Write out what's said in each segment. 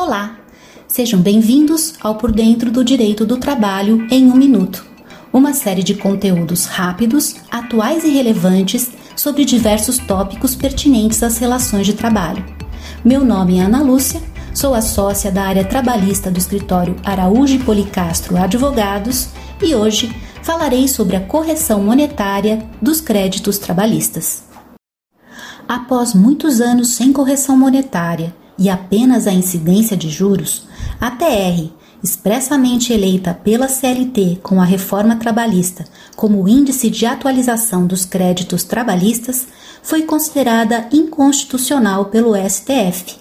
Olá! Sejam bem-vindos ao Por Dentro do Direito do Trabalho em um Minuto, uma série de conteúdos rápidos, atuais e relevantes sobre diversos tópicos pertinentes às relações de trabalho. Meu nome é Ana Lúcia, sou a sócia da área trabalhista do escritório Araújo e Policastro Advogados e hoje falarei sobre a correção monetária dos créditos trabalhistas. Após muitos anos sem correção monetária e apenas a incidência de juros, a TR, expressamente eleita pela CLT com a reforma trabalhista como índice de atualização dos créditos trabalhistas, foi considerada inconstitucional pelo STF,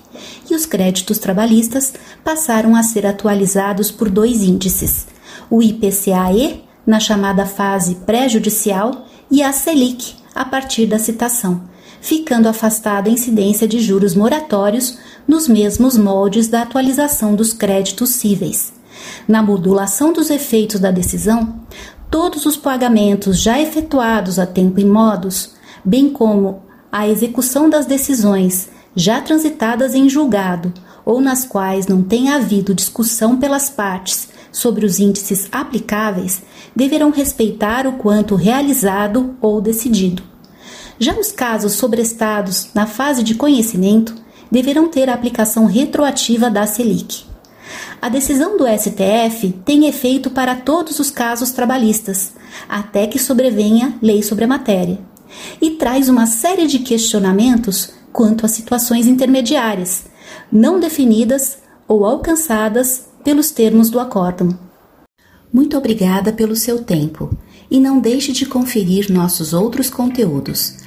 e os créditos trabalhistas passaram a ser atualizados por dois índices: o IPCAE, na chamada fase pré-judicial, e a Selic, a partir da citação ficando afastada a incidência de juros moratórios nos mesmos moldes da atualização dos créditos cíveis. Na modulação dos efeitos da decisão, todos os pagamentos já efetuados a tempo e modos, bem como a execução das decisões já transitadas em julgado ou nas quais não tenha havido discussão pelas partes sobre os índices aplicáveis, deverão respeitar o quanto realizado ou decidido. Já os casos sobrestados na fase de conhecimento deverão ter a aplicação retroativa da Selic. A decisão do STF tem efeito para todos os casos trabalhistas, até que sobrevenha lei sobre a matéria, e traz uma série de questionamentos quanto a situações intermediárias, não definidas ou alcançadas pelos termos do acórdão. Muito obrigada pelo seu tempo e não deixe de conferir nossos outros conteúdos